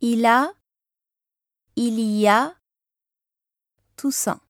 Il a, il y a, Toussaint.